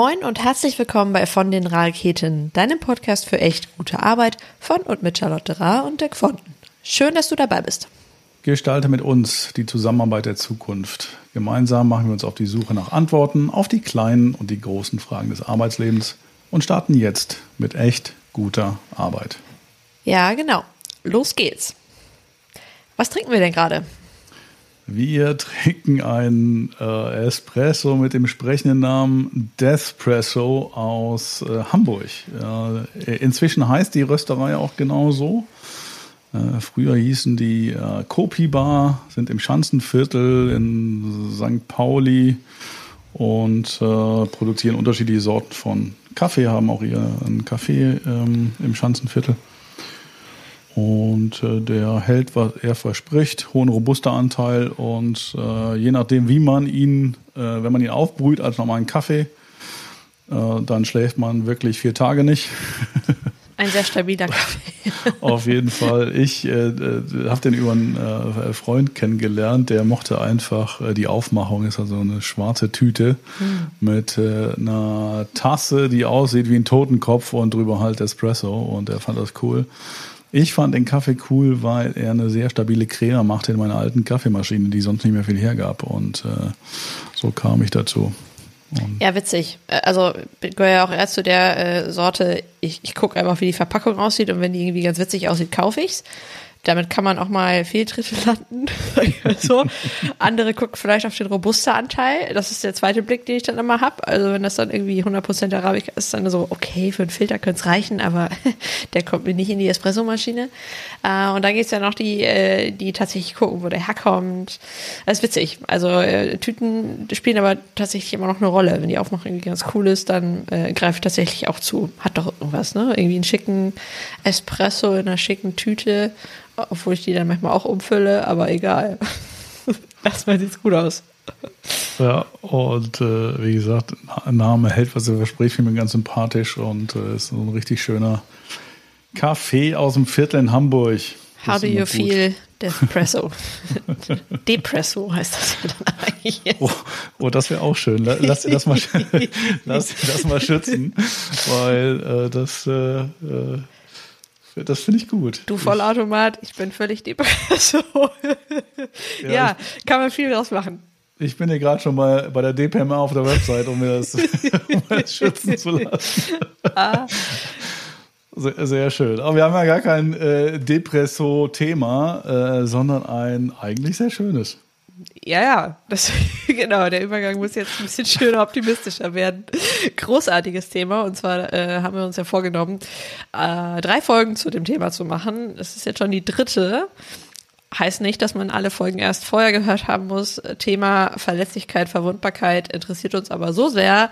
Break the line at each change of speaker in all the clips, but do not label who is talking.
Moin und herzlich willkommen bei Von den Raketen, deinem Podcast für echt gute Arbeit von und mit Charlotte Ra und Dirk Fonten. Schön, dass du dabei bist.
Gestalte mit uns die Zusammenarbeit der Zukunft. Gemeinsam machen wir uns auf die Suche nach Antworten auf die kleinen und die großen Fragen des Arbeitslebens und starten jetzt mit echt guter Arbeit.
Ja, genau. Los geht's. Was trinken wir denn gerade?
Wir trinken einen äh, Espresso mit dem sprechenden Namen Deathpresso aus äh, Hamburg. Äh, inzwischen heißt die Rösterei auch genau so. Äh, früher hießen die äh, Kopi Bar, sind im Schanzenviertel in St. Pauli und äh, produzieren unterschiedliche Sorten von Kaffee, haben auch ihren Kaffee ähm, im Schanzenviertel. Und äh, der hält, was er verspricht, hohen robuster Anteil und äh, je nachdem, wie man ihn, äh, wenn man ihn aufbrüht als normalen Kaffee, äh, dann schläft man wirklich vier Tage nicht.
Ein sehr stabiler Kaffee.
Auf jeden Fall. Ich äh, äh habe den über einen Freund kennengelernt, der mochte einfach die Aufmachung, ist also eine schwarze Tüte hm. mit einer Tasse, die aussieht wie ein Totenkopf und drüber halt Espresso und er fand das cool. Ich fand den Kaffee cool, weil er eine sehr stabile Creme machte in meiner alten Kaffeemaschine, die sonst nicht mehr viel hergab. Und äh, so kam ich dazu.
Und ja, witzig. Äh, also gehöre ja auch erst zu der äh, Sorte, ich, ich gucke einfach, wie die Verpackung aussieht und wenn die irgendwie ganz witzig aussieht, kaufe ich's. Damit kann man auch mal Fehltritte landen. so. Andere gucken vielleicht auf den Robusta-Anteil. Das ist der zweite Blick, den ich dann immer habe. Also wenn das dann irgendwie 100% Arabica ist, dann so, okay, für einen Filter könnte es reichen, aber der kommt mir nicht in die Espressomaschine. Äh, und dann geht es ja noch die, äh, die tatsächlich gucken, wo der herkommt. Das ist witzig. Also äh, Tüten spielen aber tatsächlich immer noch eine Rolle. Wenn die Aufmachung irgendwie ganz cool ist, dann äh, greife ich tatsächlich auch zu. Hat doch irgendwas, ne? Irgendwie einen schicken Espresso in einer schicken Tüte obwohl ich die dann manchmal auch umfülle, aber egal. Erstmal sieht es gut aus.
Ja, und äh, wie gesagt, Name hält, was er verspricht, finde ich ganz sympathisch und äh, ist so ein richtig schöner Kaffee aus dem Viertel in Hamburg.
How do you gut. feel Depresso? Depresso heißt das ja dann
eigentlich. Oh, oh das wäre auch schön. Lass dir das mal, lass das mal schützen, weil äh, das äh, äh das finde ich gut.
Du Vollautomat, ich bin völlig depressiv. ja, ja ich, kann man viel draus machen.
Ich bin hier gerade schon mal bei der DPMA auf der Website, um mir das, um das schützen zu lassen. Ah. Sehr, sehr, schön. Aber wir haben ja gar kein äh, Depresso-Thema, äh, sondern ein eigentlich sehr schönes.
Ja, ja, das, genau, der Übergang muss jetzt ein bisschen schöner, optimistischer werden. Großartiges Thema. Und zwar äh, haben wir uns ja vorgenommen, äh, drei Folgen zu dem Thema zu machen. Es ist jetzt schon die dritte. Heißt nicht, dass man alle Folgen erst vorher gehört haben muss. Thema Verletzlichkeit, Verwundbarkeit interessiert uns aber so sehr,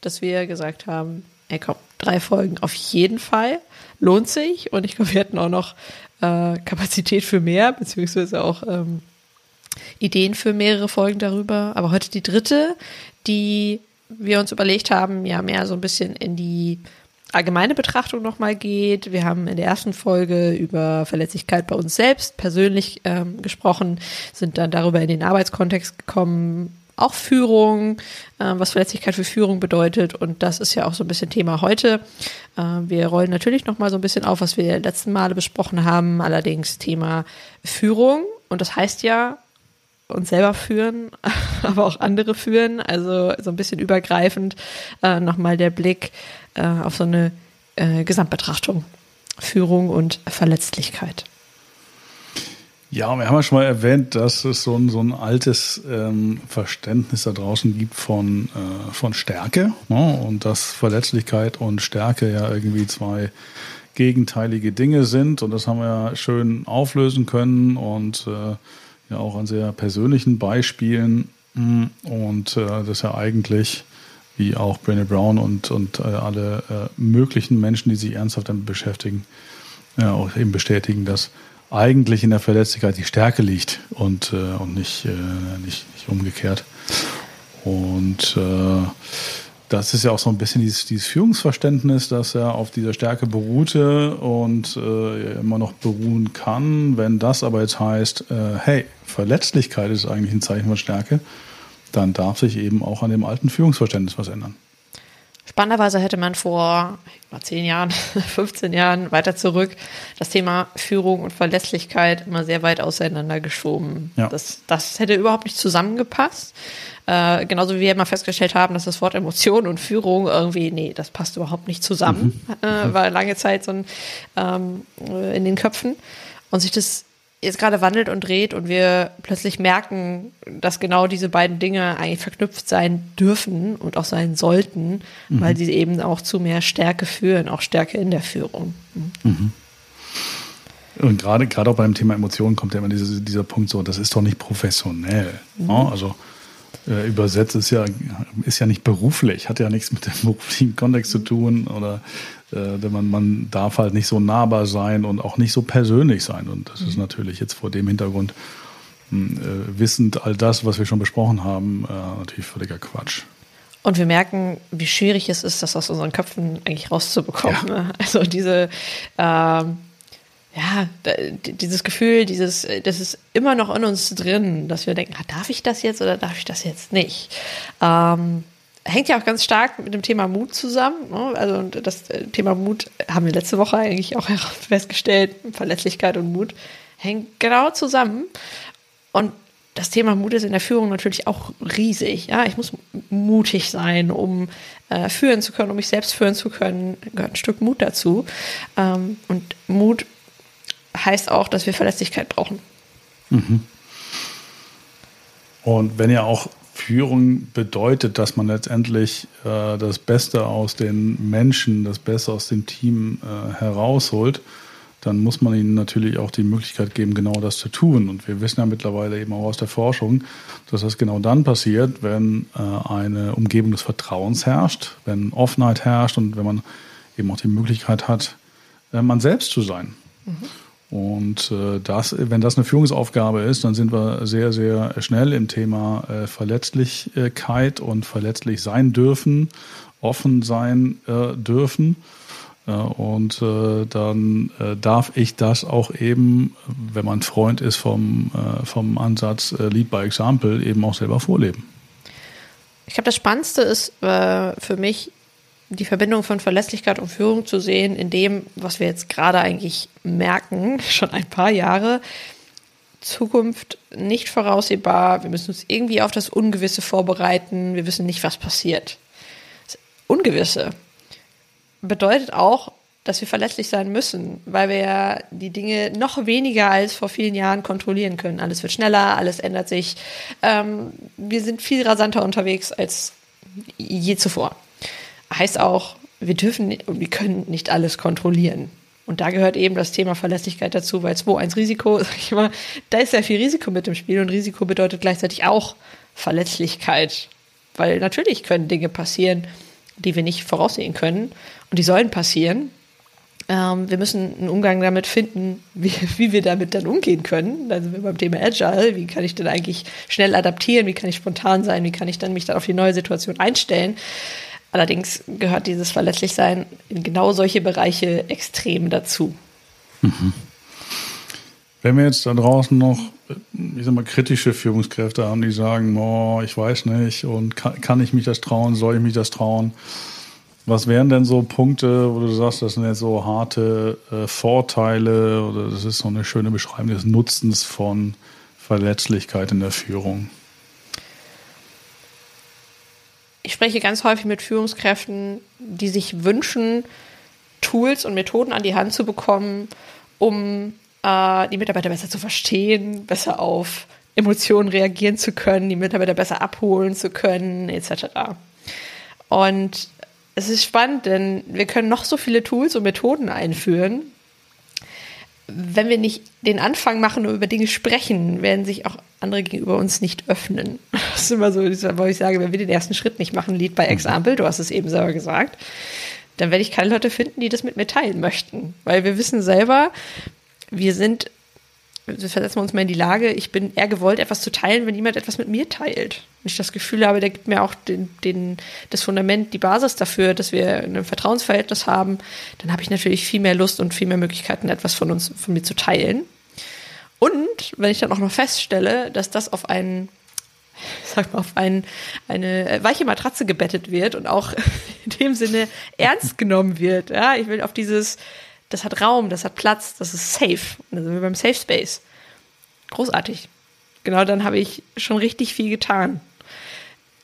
dass wir gesagt haben, ey komm, drei Folgen auf jeden Fall. Lohnt sich. Und ich glaube, wir hätten auch noch äh, Kapazität für mehr, beziehungsweise auch ähm, Ideen für mehrere Folgen darüber. Aber heute die dritte, die wir uns überlegt haben, ja mehr so ein bisschen in die allgemeine Betrachtung nochmal geht. Wir haben in der ersten Folge über Verletzlichkeit bei uns selbst persönlich ähm, gesprochen, sind dann darüber in den Arbeitskontext gekommen, auch Führung, äh, was Verletzlichkeit für Führung bedeutet. Und das ist ja auch so ein bisschen Thema heute. Äh, wir rollen natürlich nochmal so ein bisschen auf, was wir letzten Male besprochen haben, allerdings Thema Führung. Und das heißt ja, uns selber führen, aber auch andere führen. Also so ein bisschen übergreifend äh, nochmal der Blick äh, auf so eine äh, Gesamtbetrachtung. Führung und Verletzlichkeit.
Ja, wir haben ja schon mal erwähnt, dass es so ein, so ein altes ähm, Verständnis da draußen gibt von, äh, von Stärke ne? und dass Verletzlichkeit und Stärke ja irgendwie zwei gegenteilige Dinge sind und das haben wir ja schön auflösen können und äh, ja auch an sehr persönlichen Beispielen. Mm, und äh, das ja eigentlich, wie auch Brené Brown und, und äh, alle äh, möglichen Menschen, die sich ernsthaft damit beschäftigen, auch eben bestätigen, dass eigentlich in der Verletzlichkeit die Stärke liegt und, äh, und nicht, äh, nicht, nicht umgekehrt. Und äh, das ist ja auch so ein bisschen dieses, dieses Führungsverständnis, das ja auf dieser Stärke beruhte und äh, immer noch beruhen kann. Wenn das aber jetzt heißt, äh, hey, Verletzlichkeit ist eigentlich ein Zeichen von Stärke, dann darf sich eben auch an dem alten Führungsverständnis was ändern.
Spannenderweise hätte man vor zehn Jahren, 15 Jahren weiter zurück das Thema Führung und Verlässlichkeit immer sehr weit auseinandergeschoben. Ja. Das, das hätte überhaupt nicht zusammengepasst. Äh, genauso wie wir immer festgestellt haben, dass das Wort Emotion und Führung irgendwie, nee, das passt überhaupt nicht zusammen. Mhm. Äh, war lange Zeit so ein, ähm, in den Köpfen. Und sich das jetzt gerade wandelt und dreht und wir plötzlich merken, dass genau diese beiden Dinge eigentlich verknüpft sein dürfen und auch sein sollten, mhm. weil sie eben auch zu mehr Stärke führen, auch Stärke in der Führung. Mhm.
Und gerade, gerade auch beim Thema Emotionen kommt ja immer dieser, dieser Punkt so, das ist doch nicht professionell. Mhm. Ne? Also äh, übersetzt ist ja, ist ja nicht beruflich, hat ja nichts mit dem beruflichen Kontext zu tun oder äh, man, man darf halt nicht so nahbar sein und auch nicht so persönlich sein. Und das ist mhm. natürlich jetzt vor dem Hintergrund, hm, äh, wissend all das, was wir schon besprochen haben, äh, natürlich völliger Quatsch.
Und wir merken, wie schwierig es ist, das aus unseren Köpfen eigentlich rauszubekommen. Ja. Ne? Also diese, ähm, ja, dieses Gefühl, dieses, das ist immer noch in uns drin, dass wir denken, ah, darf ich das jetzt oder darf ich das jetzt nicht? Ähm, hängt ja auch ganz stark mit dem Thema Mut zusammen. Ne? Also das äh, Thema Mut haben wir letzte Woche eigentlich auch festgestellt. Verletzlichkeit und Mut hängt genau zusammen. Und das Thema Mut ist in der Führung natürlich auch riesig. Ja, ich muss mutig sein, um äh, führen zu können, um mich selbst führen zu können. Gehört ein Stück Mut dazu. Ähm, und Mut heißt auch, dass wir Verlässlichkeit brauchen. Mhm.
Und wenn ihr auch Führung bedeutet, dass man letztendlich äh, das Beste aus den Menschen, das Beste aus dem Team äh, herausholt, dann muss man ihnen natürlich auch die Möglichkeit geben, genau das zu tun. Und wir wissen ja mittlerweile eben auch aus der Forschung, dass das genau dann passiert, wenn äh, eine Umgebung des Vertrauens herrscht, wenn Offenheit herrscht und wenn man eben auch die Möglichkeit hat, äh, man selbst zu sein. Mhm. Und äh, das, wenn das eine Führungsaufgabe ist, dann sind wir sehr, sehr schnell im Thema äh, Verletzlichkeit und verletzlich sein dürfen, offen sein äh, dürfen. Und dann darf ich das auch eben, wenn man Freund ist vom, vom Ansatz Lead by Example, eben auch selber vorleben.
Ich glaube, das Spannendste ist für mich, die Verbindung von Verlässlichkeit und Führung zu sehen, in dem, was wir jetzt gerade eigentlich merken, schon ein paar Jahre, Zukunft nicht voraussehbar, wir müssen uns irgendwie auf das Ungewisse vorbereiten, wir wissen nicht, was passiert. Das Ungewisse bedeutet auch, dass wir verlässlich sein müssen, weil wir die Dinge noch weniger als vor vielen Jahren kontrollieren können. Alles wird schneller, alles ändert sich. Ähm, wir sind viel rasanter unterwegs als je zuvor heißt auch, wir dürfen und wir können nicht alles kontrollieren. Und da gehört eben das Thema Verlässlichkeit dazu, weil 2-1 Risiko, sag ich mal, da ist sehr viel Risiko mit dem Spiel und Risiko bedeutet gleichzeitig auch Verletzlichkeit. Weil natürlich können Dinge passieren, die wir nicht voraussehen können und die sollen passieren. Ähm, wir müssen einen Umgang damit finden, wie, wie wir damit dann umgehen können. Also beim Thema Agile, wie kann ich denn eigentlich schnell adaptieren, wie kann ich spontan sein, wie kann ich dann mich dann auf die neue Situation einstellen. Allerdings gehört dieses Verletzlichsein in genau solche Bereiche extrem dazu. Mhm.
Wenn wir jetzt da draußen noch, ich sag mal, kritische Führungskräfte haben, die sagen, oh, ich weiß nicht und kann, kann ich mich das trauen, soll ich mich das trauen? Was wären denn so Punkte, wo du sagst, das sind jetzt so harte äh, Vorteile oder das ist so eine schöne Beschreibung des Nutzens von Verletzlichkeit in der Führung?
Ich spreche ganz häufig mit Führungskräften, die sich wünschen, Tools und Methoden an die Hand zu bekommen, um äh, die Mitarbeiter besser zu verstehen, besser auf Emotionen reagieren zu können, die Mitarbeiter besser abholen zu können, etc. Und es ist spannend, denn wir können noch so viele Tools und Methoden einführen, wenn wir nicht den Anfang machen und über Dinge sprechen, werden sich auch andere gegenüber uns nicht öffnen. Das ist immer so, wo ich sage, wenn wir den ersten Schritt nicht machen, Lead by Example, du hast es eben selber gesagt, dann werde ich keine Leute finden, die das mit mir teilen möchten. Weil wir wissen selber, wir sind wir versetzen uns mal in die Lage, ich bin eher gewollt, etwas zu teilen, wenn jemand etwas mit mir teilt. Wenn ich das Gefühl habe, der gibt mir auch den, den, das Fundament, die Basis dafür, dass wir ein Vertrauensverhältnis haben, dann habe ich natürlich viel mehr Lust und viel mehr Möglichkeiten, etwas von uns, von mir zu teilen. Und wenn ich dann auch noch feststelle, dass das auf einen sag mal, auf ein, eine weiche Matratze gebettet wird und auch in dem Sinne ernst genommen wird. Ja, ich will auf dieses, das hat Raum, das hat Platz, das ist safe. Und dann sind wir beim Safe Space. Großartig. Genau dann habe ich schon richtig viel getan.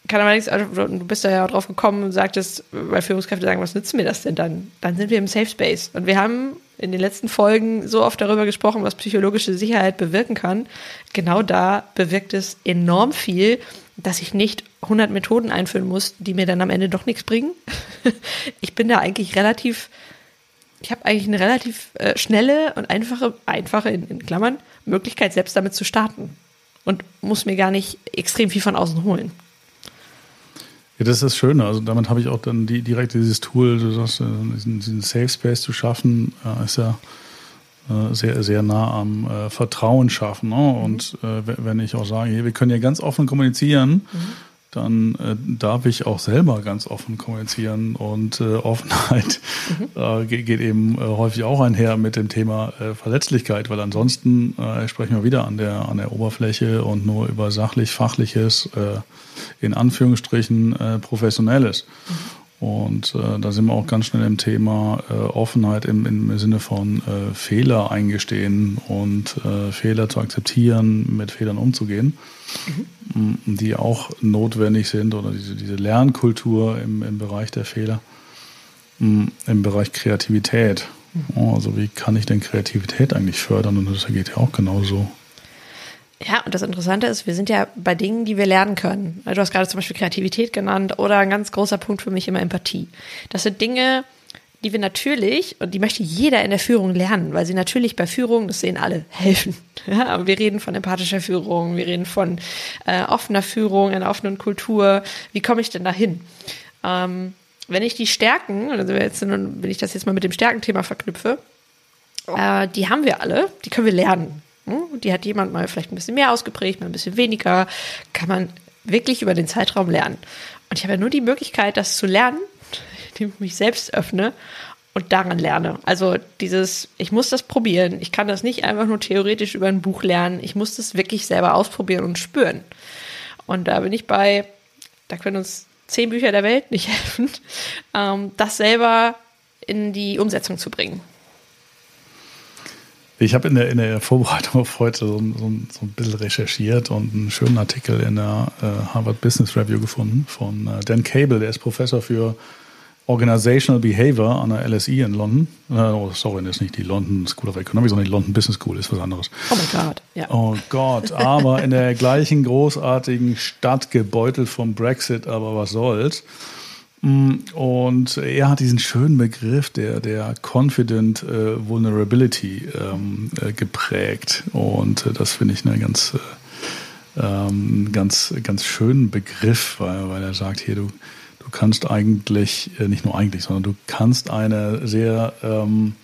Kann aber nichts, du bist da ja drauf gekommen und sagtest, weil Führungskräfte sagen, was nützt mir das denn dann? Dann sind wir im Safe Space. Und wir haben in den letzten Folgen so oft darüber gesprochen, was psychologische Sicherheit bewirken kann. Genau da bewirkt es enorm viel, dass ich nicht 100 Methoden einführen muss, die mir dann am Ende doch nichts bringen. Ich bin da eigentlich relativ, ich habe eigentlich eine relativ äh, schnelle und einfache, einfache in, in Klammern, Möglichkeit, selbst damit zu starten. Und muss mir gar nicht extrem viel von außen holen.
Ja, das ist das Schöne. Also damit habe ich auch dann die, direkt dieses Tool, du sagst, äh, diesen, diesen Safe Space zu schaffen, äh, ist ja äh, sehr, sehr nah am äh, Vertrauen schaffen. Ne? Mhm. Und äh, wenn ich auch sage, hey, wir können ja ganz offen kommunizieren, mhm. Dann äh, darf ich auch selber ganz offen kommunizieren. Und Offenheit mhm. geht eben häufig auch einher mit dem Thema Verletzlichkeit, weil ansonsten sprechen wir wieder an der, an der Oberfläche und nur über sachlich-fachliches in Anführungsstrichen äh, professionell ist. Mhm. Und äh, da sind wir auch ganz schnell im Thema äh, Offenheit im, im Sinne von äh, Fehler eingestehen und äh, Fehler zu akzeptieren, mit Fehlern umzugehen, mhm. Die auch notwendig sind oder diese, diese Lernkultur im, im Bereich der Fehler, im Bereich Kreativität. Mhm. Also wie kann ich denn Kreativität eigentlich fördern? Und das geht ja auch genauso.
Ja, und das Interessante ist, wir sind ja bei Dingen, die wir lernen können. Du hast gerade zum Beispiel Kreativität genannt oder ein ganz großer Punkt für mich immer Empathie. Das sind Dinge, die wir natürlich, und die möchte jeder in der Führung lernen, weil sie natürlich bei Führung, das sehen alle, helfen. Ja, wir reden von empathischer Führung, wir reden von äh, offener Führung, einer offenen Kultur. Wie komme ich denn dahin? Ähm, wenn ich die Stärken, also jetzt, wenn ich das jetzt mal mit dem Stärkenthema verknüpfe, äh, die haben wir alle, die können wir lernen. Hm? Die hat jemand mal vielleicht ein bisschen mehr ausgeprägt, mal ein bisschen weniger. Kann man wirklich über den Zeitraum lernen. Und ich habe ja nur die Möglichkeit, das zu lernen, indem ich mich selbst öffne und daran lerne. Also dieses, ich muss das probieren. Ich kann das nicht einfach nur theoretisch über ein Buch lernen. Ich muss das wirklich selber ausprobieren und spüren. Und da bin ich bei, da können uns zehn Bücher der Welt nicht helfen, ähm, das selber in die Umsetzung zu bringen.
Ich habe in der, in der Vorbereitung auf heute so, so, so, ein bisschen recherchiert und einen schönen Artikel in der äh, Harvard Business Review gefunden von äh, Dan Cable, der ist Professor für Organizational Behavior an der LSE in London. Äh, oh, sorry, das ist nicht die London School of Economics, sondern die London Business School ist was anderes.
Oh mein Gott, ja.
Oh Gott, aber in der gleichen großartigen Stadt gebeutelt vom Brexit, aber was soll's. Mm, und er hat diesen schönen Begriff der, der Confident äh, Vulnerability ähm, äh, geprägt. Und äh, das finde ich einen ganz, äh, ähm, ganz, ganz schönen Begriff, weil, weil er sagt, hier, du, du kannst eigentlich, äh, nicht nur eigentlich, sondern du kannst eine sehr ähm,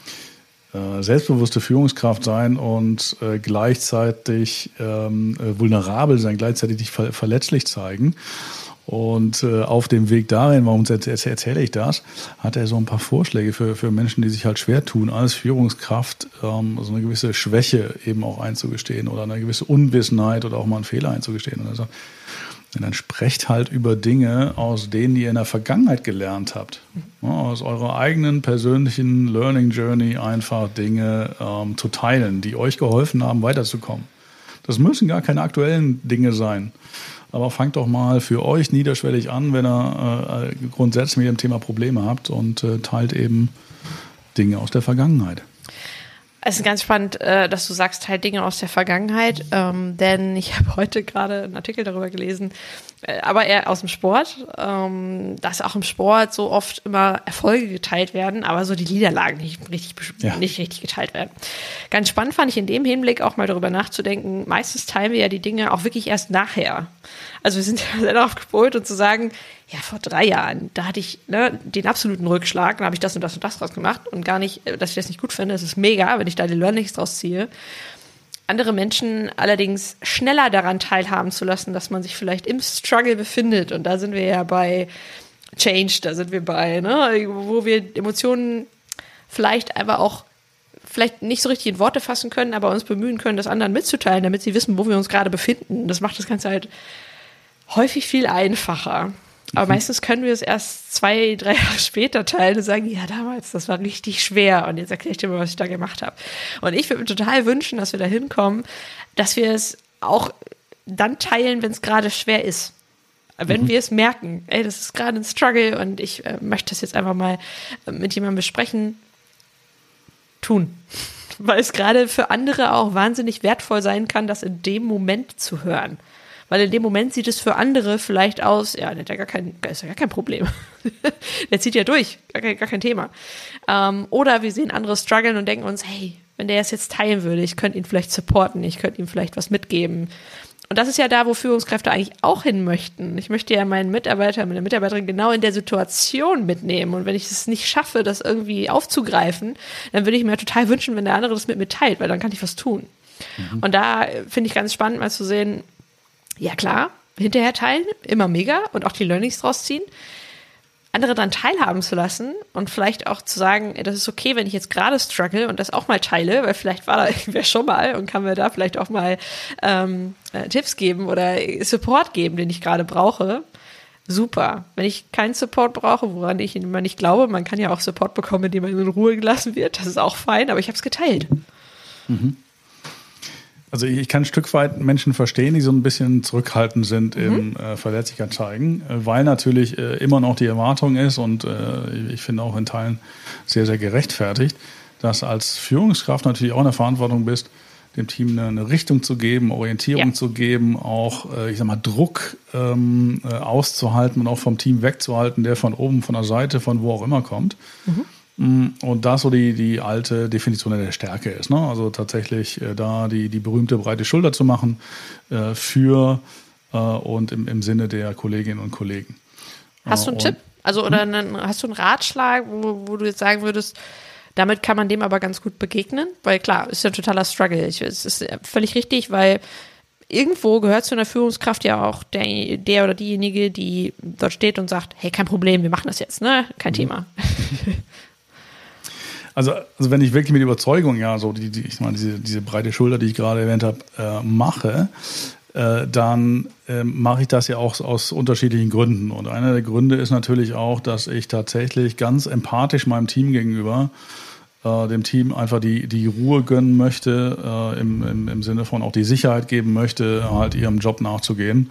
äh, selbstbewusste Führungskraft sein und gleichzeitig ähm, vulnerabel sein, gleichzeitig dich ver verletzlich zeigen. Und äh, auf dem Weg dahin, warum erzähle ich das, hat er so ein paar Vorschläge für, für Menschen, die sich halt schwer tun, als Führungskraft ähm, so eine gewisse Schwäche eben auch einzugestehen oder eine gewisse Unwissenheit oder auch mal einen Fehler einzugestehen. Und er sagt, dann sprecht halt über Dinge, aus denen ihr in der Vergangenheit gelernt habt. Ja, aus eurer eigenen persönlichen Learning Journey einfach Dinge ähm, zu teilen, die euch geholfen haben, weiterzukommen. Das müssen gar keine aktuellen Dinge sein. Aber fangt doch mal für euch niederschwellig an, wenn ihr äh, grundsätzlich mit dem Thema Probleme habt und äh, teilt eben Dinge aus der Vergangenheit.
Es ist ganz spannend, äh, dass du sagst, halt Dinge aus der Vergangenheit, ähm, denn ich habe heute gerade einen Artikel darüber gelesen, äh, aber eher aus dem Sport, ähm, dass auch im Sport so oft immer Erfolge geteilt werden, aber so die Niederlagen nicht richtig, ja. nicht richtig geteilt werden. Ganz spannend fand ich in dem Hinblick auch mal darüber nachzudenken, meistens teilen wir ja die Dinge auch wirklich erst nachher. Also wir sind ja sehr darauf gepolt und zu sagen, ja, vor drei Jahren, da hatte ich ne, den absoluten Rückschlag, da habe ich das und das und das draus gemacht und gar nicht, äh, dass ich das nicht gut finde. Es ist mega, wenn ich da die Learnings draus ziehe. Andere Menschen allerdings schneller daran teilhaben zu lassen, dass man sich vielleicht im Struggle befindet. Und da sind wir ja bei Change, da sind wir bei, ne, wo wir Emotionen vielleicht einfach auch vielleicht nicht so richtig in Worte fassen können, aber uns bemühen können, das anderen mitzuteilen, damit sie wissen, wo wir uns gerade befinden. Das macht das Ganze halt häufig viel einfacher. Aber mhm. meistens können wir es erst zwei, drei Jahre später teilen und sagen, ja, damals, das war richtig schwer. Und jetzt erkläre ich dir mal, was ich da gemacht habe. Und ich würde mir total wünschen, dass wir da hinkommen, dass wir es auch dann teilen, wenn es gerade schwer ist. Wenn mhm. wir es merken, ey, das ist gerade ein Struggle und ich äh, möchte das jetzt einfach mal äh, mit jemandem besprechen, tun. Weil es gerade für andere auch wahnsinnig wertvoll sein kann, das in dem Moment zu hören. Weil in dem Moment sieht es für andere vielleicht aus, ja, der hat ja gar kein, ist ja gar kein Problem. der zieht ja durch, gar kein, gar kein Thema. Ähm, oder wir sehen andere strugglen und denken uns, hey, wenn der es jetzt teilen würde, ich könnte ihn vielleicht supporten, ich könnte ihm vielleicht was mitgeben. Und das ist ja da, wo Führungskräfte eigentlich auch hin möchten. Ich möchte ja meinen Mitarbeiter, meine Mitarbeiterin genau in der Situation mitnehmen. Und wenn ich es nicht schaffe, das irgendwie aufzugreifen, dann würde ich mir total wünschen, wenn der andere das mit mir teilt, weil dann kann ich was tun. Mhm. Und da finde ich ganz spannend, mal zu sehen, ja klar, hinterher teilen, immer mega und auch die Learnings draus ziehen. Andere dann teilhaben zu lassen und vielleicht auch zu sagen, das ist okay, wenn ich jetzt gerade struggle und das auch mal teile, weil vielleicht war da irgendwer schon mal und kann mir da vielleicht auch mal ähm, äh, Tipps geben oder Support geben, den ich gerade brauche. Super. Wenn ich keinen Support brauche, woran ich immer nicht glaube, man kann ja auch Support bekommen, indem man in Ruhe gelassen wird, das ist auch fein, aber ich habe es geteilt. Mhm.
Also ich kann ein Stück weit Menschen verstehen, die so ein bisschen zurückhaltend sind mhm. im äh, Verletzlichkeit zeigen, äh, weil natürlich äh, immer noch die Erwartung ist und äh, ich finde auch in Teilen sehr, sehr gerechtfertigt, dass als Führungskraft natürlich auch in der Verantwortung bist, dem Team eine, eine Richtung zu geben, Orientierung ja. zu geben, auch, äh, ich sag mal, Druck ähm, äh, auszuhalten und auch vom Team wegzuhalten, der von oben, von der Seite, von wo auch immer kommt. Mhm. Mm, und da so die, die alte Definition der Stärke ist. Ne? Also tatsächlich äh, da die, die berühmte breite Schulter zu machen äh, für äh, und im, im Sinne der Kolleginnen und Kollegen.
Hast du einen und, Tipp? Also oder hm? einen, hast du einen Ratschlag, wo, wo du jetzt sagen würdest, damit kann man dem aber ganz gut begegnen? Weil klar, ist ja ein totaler Struggle. Ich, es ist völlig richtig, weil irgendwo gehört zu einer Führungskraft ja auch der, der oder diejenige, die dort steht und sagt, hey, kein Problem, wir machen das jetzt, ne? Kein mhm. Thema.
Also, also wenn ich wirklich mit Überzeugung, ja, so die, die ich meine, diese, diese breite Schulter, die ich gerade erwähnt habe, äh, mache, äh, dann äh, mache ich das ja auch aus unterschiedlichen Gründen. Und einer der Gründe ist natürlich auch, dass ich tatsächlich ganz empathisch meinem Team gegenüber äh, dem Team einfach die, die Ruhe gönnen möchte, äh, im, im, im Sinne von auch die Sicherheit geben möchte, halt ihrem Job nachzugehen,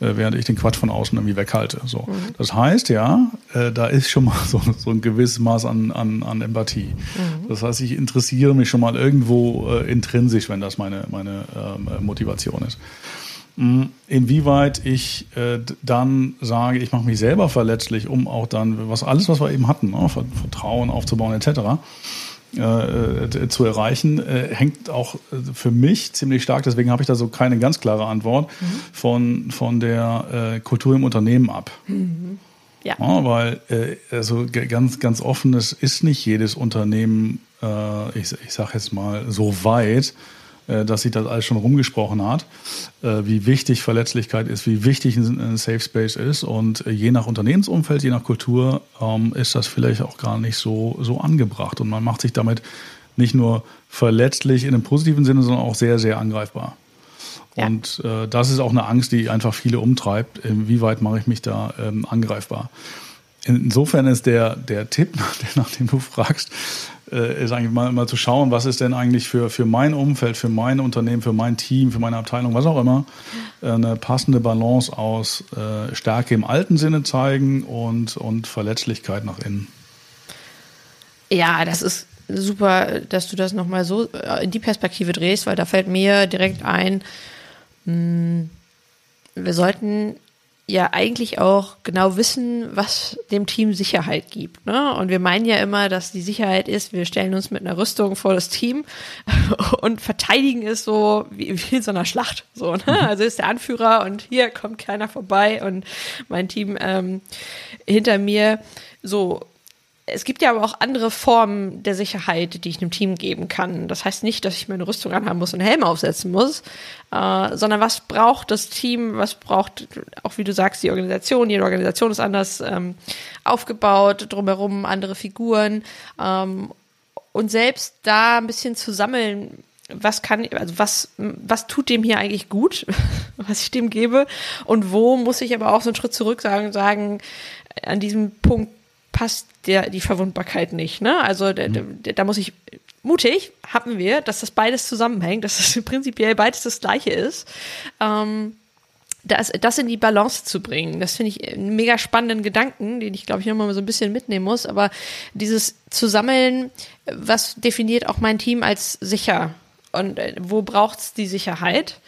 äh, während ich den Quatsch von außen irgendwie weghalte. So. Mhm. Das heißt ja, äh, da ist schon mal so, so ein gewisses Maß an, an, an Empathie. Mhm. Das heißt, ich interessiere mich schon mal irgendwo äh, intrinsisch, wenn das meine, meine ähm, Motivation ist. Mhm. Inwieweit ich äh, dann sage, ich mache mich selber verletzlich, um auch dann, was alles, was wir eben hatten, ne, Vertrauen aufzubauen etc., äh, äh, zu erreichen, äh, hängt auch für mich ziemlich stark, deswegen habe ich da so keine ganz klare Antwort, mhm. von, von der äh, Kultur im Unternehmen ab. Mhm. Ja. ja. Weil, äh, also ganz, ganz offen, es ist nicht jedes Unternehmen, äh, ich, ich sage jetzt mal, so weit, äh, dass sich das alles schon rumgesprochen hat, äh, wie wichtig Verletzlichkeit ist, wie wichtig ein Safe Space ist. Und äh, je nach Unternehmensumfeld, je nach Kultur ähm, ist das vielleicht auch gar nicht so, so angebracht. Und man macht sich damit nicht nur verletzlich in einem positiven Sinne, sondern auch sehr, sehr angreifbar. Ja. Und äh, das ist auch eine Angst, die einfach viele umtreibt. Inwieweit mache ich mich da ähm, angreifbar? Insofern ist der, der Tipp, nach dem du fragst, äh, ist eigentlich mal, mal zu schauen, was ist denn eigentlich für, für mein Umfeld, für mein Unternehmen, für mein Team, für meine Abteilung, was auch immer, äh, eine passende Balance aus äh, Stärke im alten Sinne zeigen und, und Verletzlichkeit nach innen.
Ja, das ist super, dass du das nochmal so in die Perspektive drehst, weil da fällt mir direkt ein, hm, wir sollten ja eigentlich auch genau wissen, was dem Team Sicherheit gibt. Ne? Und wir meinen ja immer, dass die Sicherheit ist, wir stellen uns mit einer Rüstung vor das Team und verteidigen es so wie, wie in so einer Schlacht. So, ne? Mhm. Also ist der Anführer und hier kommt keiner vorbei und mein Team ähm, hinter mir. So, es gibt ja aber auch andere Formen der Sicherheit, die ich einem Team geben kann. Das heißt nicht, dass ich meine Rüstung anhaben muss und Helm aufsetzen muss, äh, sondern was braucht das Team, was braucht, auch wie du sagst, die Organisation. Jede Organisation ist anders ähm, aufgebaut, drumherum andere Figuren. Ähm, und selbst da ein bisschen zu sammeln, was kann, also was, was tut dem hier eigentlich gut? was ich dem gebe und wo muss ich aber auch so einen Schritt zurück sagen, sagen, an diesem Punkt passt der, die Verwundbarkeit nicht. Ne? Also da, da, da muss ich mutig, haben wir, dass das beides zusammenhängt, dass das prinzipiell beides das gleiche ist. Ähm, das, das in die Balance zu bringen. Das finde ich einen mega spannenden Gedanken, den ich glaube ich nochmal so ein bisschen mitnehmen muss. Aber dieses Zusammeln, was definiert auch mein Team als sicher? Und äh, wo braucht es die Sicherheit?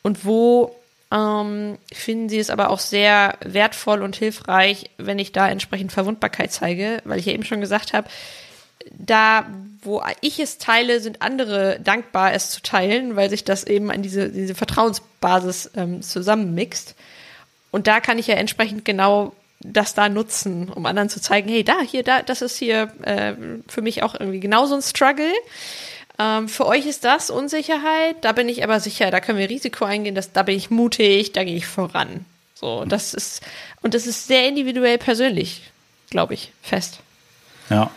Und wo ähm, finden sie es aber auch sehr wertvoll und hilfreich, wenn ich da entsprechend Verwundbarkeit zeige, weil ich ja eben schon gesagt habe, da, wo ich es teile, sind andere dankbar, es zu teilen, weil sich das eben an diese, diese Vertrauensbasis ähm, zusammenmixt. Und da kann ich ja entsprechend genau das da nutzen, um anderen zu zeigen, hey, da, hier, da, das ist hier äh, für mich auch irgendwie genauso ein Struggle. Ähm, für euch ist das Unsicherheit, da bin ich aber sicher, da können wir Risiko eingehen, das, da bin ich mutig, da gehe ich voran. So, das ist, und das ist sehr individuell persönlich, glaube ich, fest.
Ja.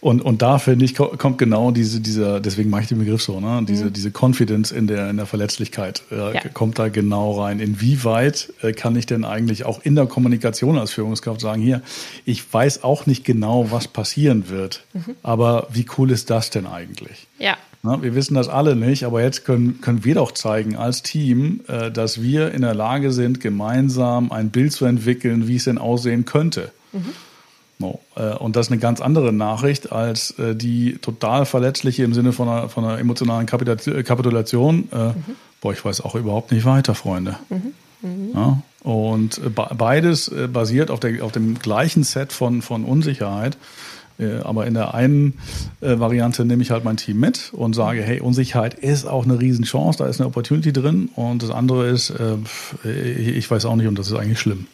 Und, und da finde ich, kommt genau diese, dieser, deswegen mache ich den Begriff so, ne? diese, mhm. diese Confidence in der, in der Verletzlichkeit äh, ja. kommt da genau rein. Inwieweit äh, kann ich denn eigentlich auch in der Kommunikation als Führungskraft sagen, hier, ich weiß auch nicht genau, was passieren wird, mhm. aber wie cool ist das denn eigentlich?
Ja.
Na, wir wissen das alle nicht, aber jetzt können, können wir doch zeigen als Team, äh, dass wir in der Lage sind, gemeinsam ein Bild zu entwickeln, wie es denn aussehen könnte. Mhm. No. Äh, und das ist eine ganz andere Nachricht als äh, die total verletzliche im Sinne von einer, von einer emotionalen Kapitulation. Äh, mhm. Boah, ich weiß auch überhaupt nicht weiter, Freunde. Mhm. Mhm. Ja? Und beides basiert auf, der, auf dem gleichen Set von, von Unsicherheit. Aber in der einen Variante nehme ich halt mein Team mit und sage, hey, Unsicherheit ist auch eine Riesenchance, da ist eine Opportunity drin. Und das andere ist, ich weiß auch nicht und das ist eigentlich schlimm.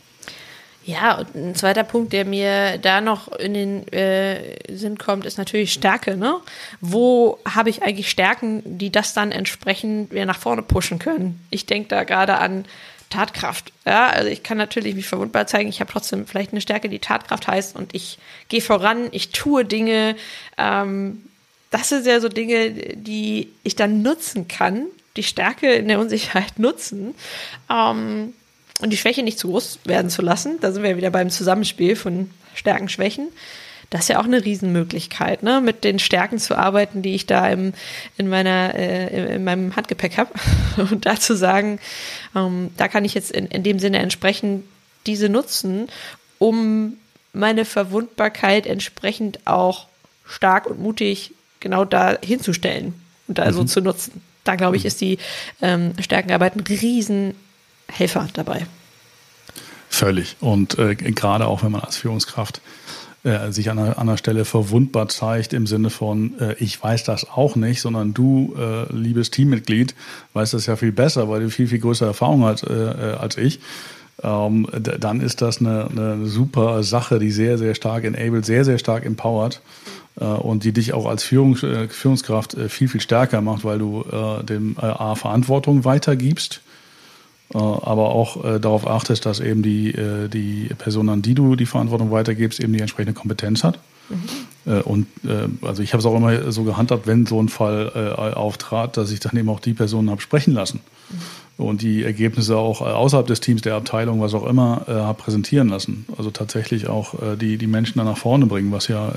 Ja, und ein zweiter Punkt, der mir da noch in den äh, Sinn kommt, ist natürlich Stärke. Ne? Wo habe ich eigentlich Stärken, die das dann entsprechend wieder nach vorne pushen können? Ich denke da gerade an Tatkraft. Ja, also ich kann natürlich mich verwundbar zeigen. Ich habe trotzdem vielleicht eine Stärke, die Tatkraft heißt und ich gehe voran, ich tue Dinge. Ähm, das sind ja so Dinge, die ich dann nutzen kann, die Stärke in der Unsicherheit nutzen. Ähm, und die Schwäche nicht zu groß werden zu lassen. Da sind wir wieder beim Zusammenspiel von Stärken, Schwächen. Das ist ja auch eine Riesenmöglichkeit, ne? mit den Stärken zu arbeiten, die ich da im, in, meiner, äh, in meinem Handgepäck habe. Und da zu sagen, ähm, da kann ich jetzt in, in dem Sinne entsprechend diese nutzen, um meine Verwundbarkeit entsprechend auch stark und mutig genau da hinzustellen und da mhm. so zu nutzen. Da glaube ich, mhm. ist die ähm, Stärkenarbeit ein riesen Helfer dabei.
Völlig. Und äh, gerade auch wenn man als Führungskraft äh, sich an einer, an einer Stelle verwundbar zeigt im Sinne von, äh, ich weiß das auch nicht, sondern du, äh, liebes Teammitglied, weißt das ja viel besser, weil du viel, viel größere Erfahrung hast äh, äh, als ich. Ähm, dann ist das eine, eine super Sache, die sehr, sehr stark enabled, sehr, sehr stark empowert und die dich auch als Führungs Führungskraft viel, viel stärker macht, weil du dem A Verantwortung weitergibst aber auch äh, darauf achtest, dass eben die, äh, die Person, an die du die Verantwortung weitergibst, eben die entsprechende Kompetenz hat. Mhm. Äh, und äh, also ich habe es auch immer so gehandhabt, wenn so ein Fall äh, auftrat, dass ich dann eben auch die Personen habe sprechen lassen. Mhm. Und die Ergebnisse auch außerhalb des Teams, der Abteilung, was auch immer, habe präsentieren lassen. Also tatsächlich auch die, die Menschen dann nach vorne bringen, was ja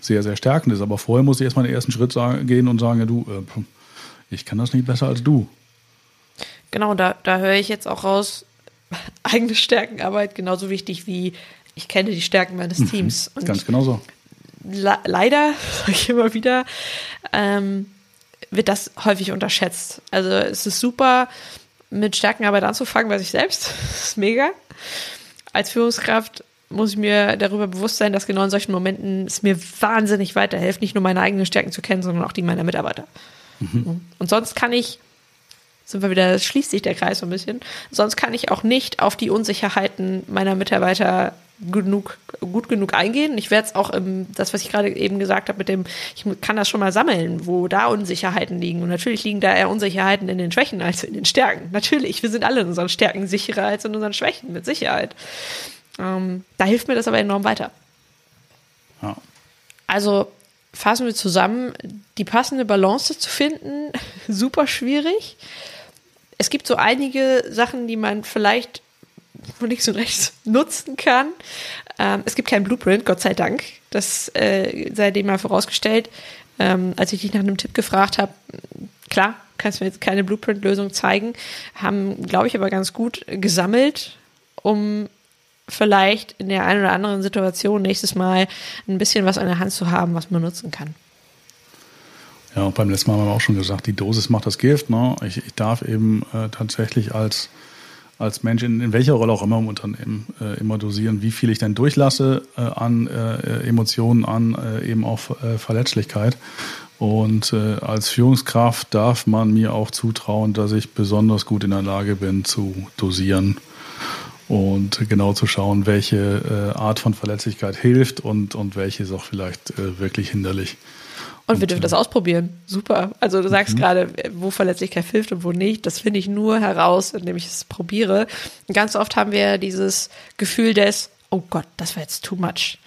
sehr, sehr stärkend ist. Aber vorher muss ich erstmal den ersten Schritt sagen, gehen und sagen, ja, du, ich kann das nicht besser als du.
Genau, da, da höre ich jetzt auch raus, eigene Stärkenarbeit genauso wichtig wie ich kenne die Stärken meines mhm, Teams.
Und Ganz genau so.
leider, sage ich immer wieder, ähm, wird das häufig unterschätzt. Also es ist super, mit Stärkenarbeit anzufangen bei sich selbst. Das ist mega. Als Führungskraft muss ich mir darüber bewusst sein, dass genau in solchen Momenten es mir wahnsinnig weiterhilft, nicht nur meine eigenen Stärken zu kennen, sondern auch die meiner Mitarbeiter. Mhm. Und sonst kann ich sind wir wieder, schließt sich der Kreis so ein bisschen. Sonst kann ich auch nicht auf die Unsicherheiten meiner Mitarbeiter genug, gut genug eingehen. Ich werde es auch im, das, was ich gerade eben gesagt habe, mit dem, ich kann das schon mal sammeln, wo da Unsicherheiten liegen. Und natürlich liegen da eher Unsicherheiten in den Schwächen als in den Stärken. Natürlich, wir sind alle in unseren Stärken sicherer als in unseren Schwächen, mit Sicherheit. Ähm, da hilft mir das aber enorm weiter. Ja. Also fassen wir zusammen, die passende Balance zu finden, super schwierig es gibt so einige Sachen, die man vielleicht von links und rechts nutzen kann. Ähm, es gibt keinen Blueprint, Gott sei Dank. Das äh, sei dem mal vorausgestellt. Ähm, als ich dich nach einem Tipp gefragt habe, klar, kannst du mir jetzt keine Blueprint-Lösung zeigen, haben, glaube ich, aber ganz gut gesammelt, um vielleicht in der einen oder anderen Situation nächstes Mal ein bisschen was an der Hand zu haben, was man nutzen kann.
Ja, und beim letzten Mal haben wir auch schon gesagt, die Dosis macht das Gift. Ne? Ich, ich darf eben äh, tatsächlich als, als Mensch, in, in welcher Rolle auch immer im Unternehmen, äh, immer dosieren, wie viel ich denn durchlasse äh, an äh, Emotionen, an äh, eben auch äh, Verletzlichkeit. Und als Führungskraft darf man mir auch zutrauen, dass ich besonders gut in der Lage bin zu dosieren und genau zu schauen, welche Art von Verletzlichkeit hilft und, und welche ist auch vielleicht wirklich hinderlich.
Und wir dürfen das ausprobieren. Super. Also du sagst mhm. gerade, wo Verletzlichkeit hilft und wo nicht. Das finde ich nur heraus, indem ich es probiere. Und ganz oft haben wir dieses Gefühl des, oh Gott, das war jetzt too much.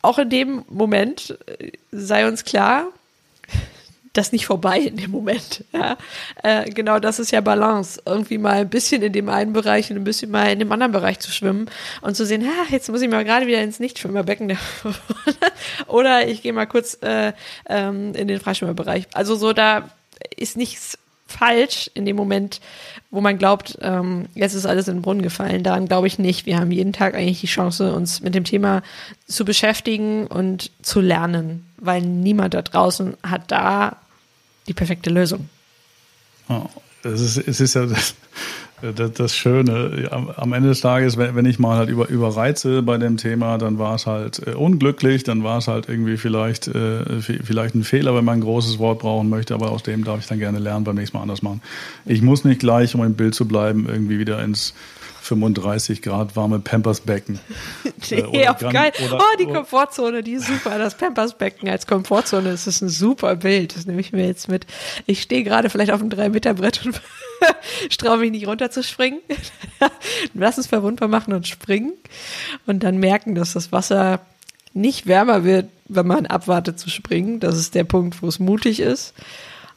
Auch in dem Moment äh, sei uns klar, das nicht vorbei in dem Moment. Ja? Äh, genau das ist ja Balance. Irgendwie mal ein bisschen in dem einen Bereich und ein bisschen mal in dem anderen Bereich zu schwimmen und zu sehen, ha, jetzt muss ich mal gerade wieder ins Nichtschwimmerbecken. Oder ich gehe mal kurz äh, ähm, in den Freischwimmerbereich. Also so, da ist nichts falsch in dem Moment, wo man glaubt, ähm, jetzt ist alles in den Brunnen gefallen. Daran glaube ich nicht. Wir haben jeden Tag eigentlich die Chance, uns mit dem Thema zu beschäftigen und zu lernen, weil niemand da draußen hat da die perfekte Lösung.
Ja, es, ist, es ist ja das, das, das Schöne. Am, am, Ende des Tages, wenn, wenn ich mal halt über, überreize bei dem Thema, dann war es halt äh, unglücklich, dann war es halt irgendwie vielleicht, äh, vielleicht ein Fehler, wenn man ein großes Wort brauchen möchte, aber aus dem darf ich dann gerne lernen, beim nächsten Mal anders machen. Ich muss nicht gleich, um im Bild zu bleiben, irgendwie wieder ins 35 Grad warme Pampersbecken.
nee, äh, auf geil. Oder, oh, die Komfortzone, die ist super. Das Pampersbecken als Komfortzone, das ist ein super Bild. Das nehme ich mir jetzt mit. Ich stehe gerade vielleicht auf einem 3-Meter-Brett und straue mich nicht runter zu springen. Lass uns verwundbar machen und springen. Und dann merken, dass das Wasser nicht wärmer wird, wenn man abwartet zu springen. Das ist der Punkt, wo es mutig ist.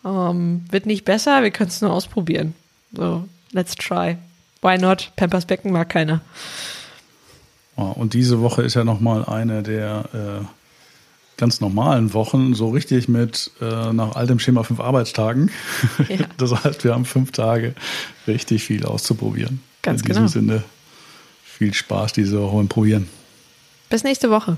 Ähm, wird nicht besser, wir können es nur ausprobieren. So, let's try. Why not? Pampers Becken mag keiner.
Und diese Woche ist ja nochmal eine der äh, ganz normalen Wochen, so richtig mit äh, nach altem Schema fünf Arbeitstagen. Ja. Das heißt, wir haben fünf Tage richtig viel auszuprobieren.
Ganz
In
genau.
In diesem Sinne viel Spaß diese Woche und probieren.
Bis nächste Woche.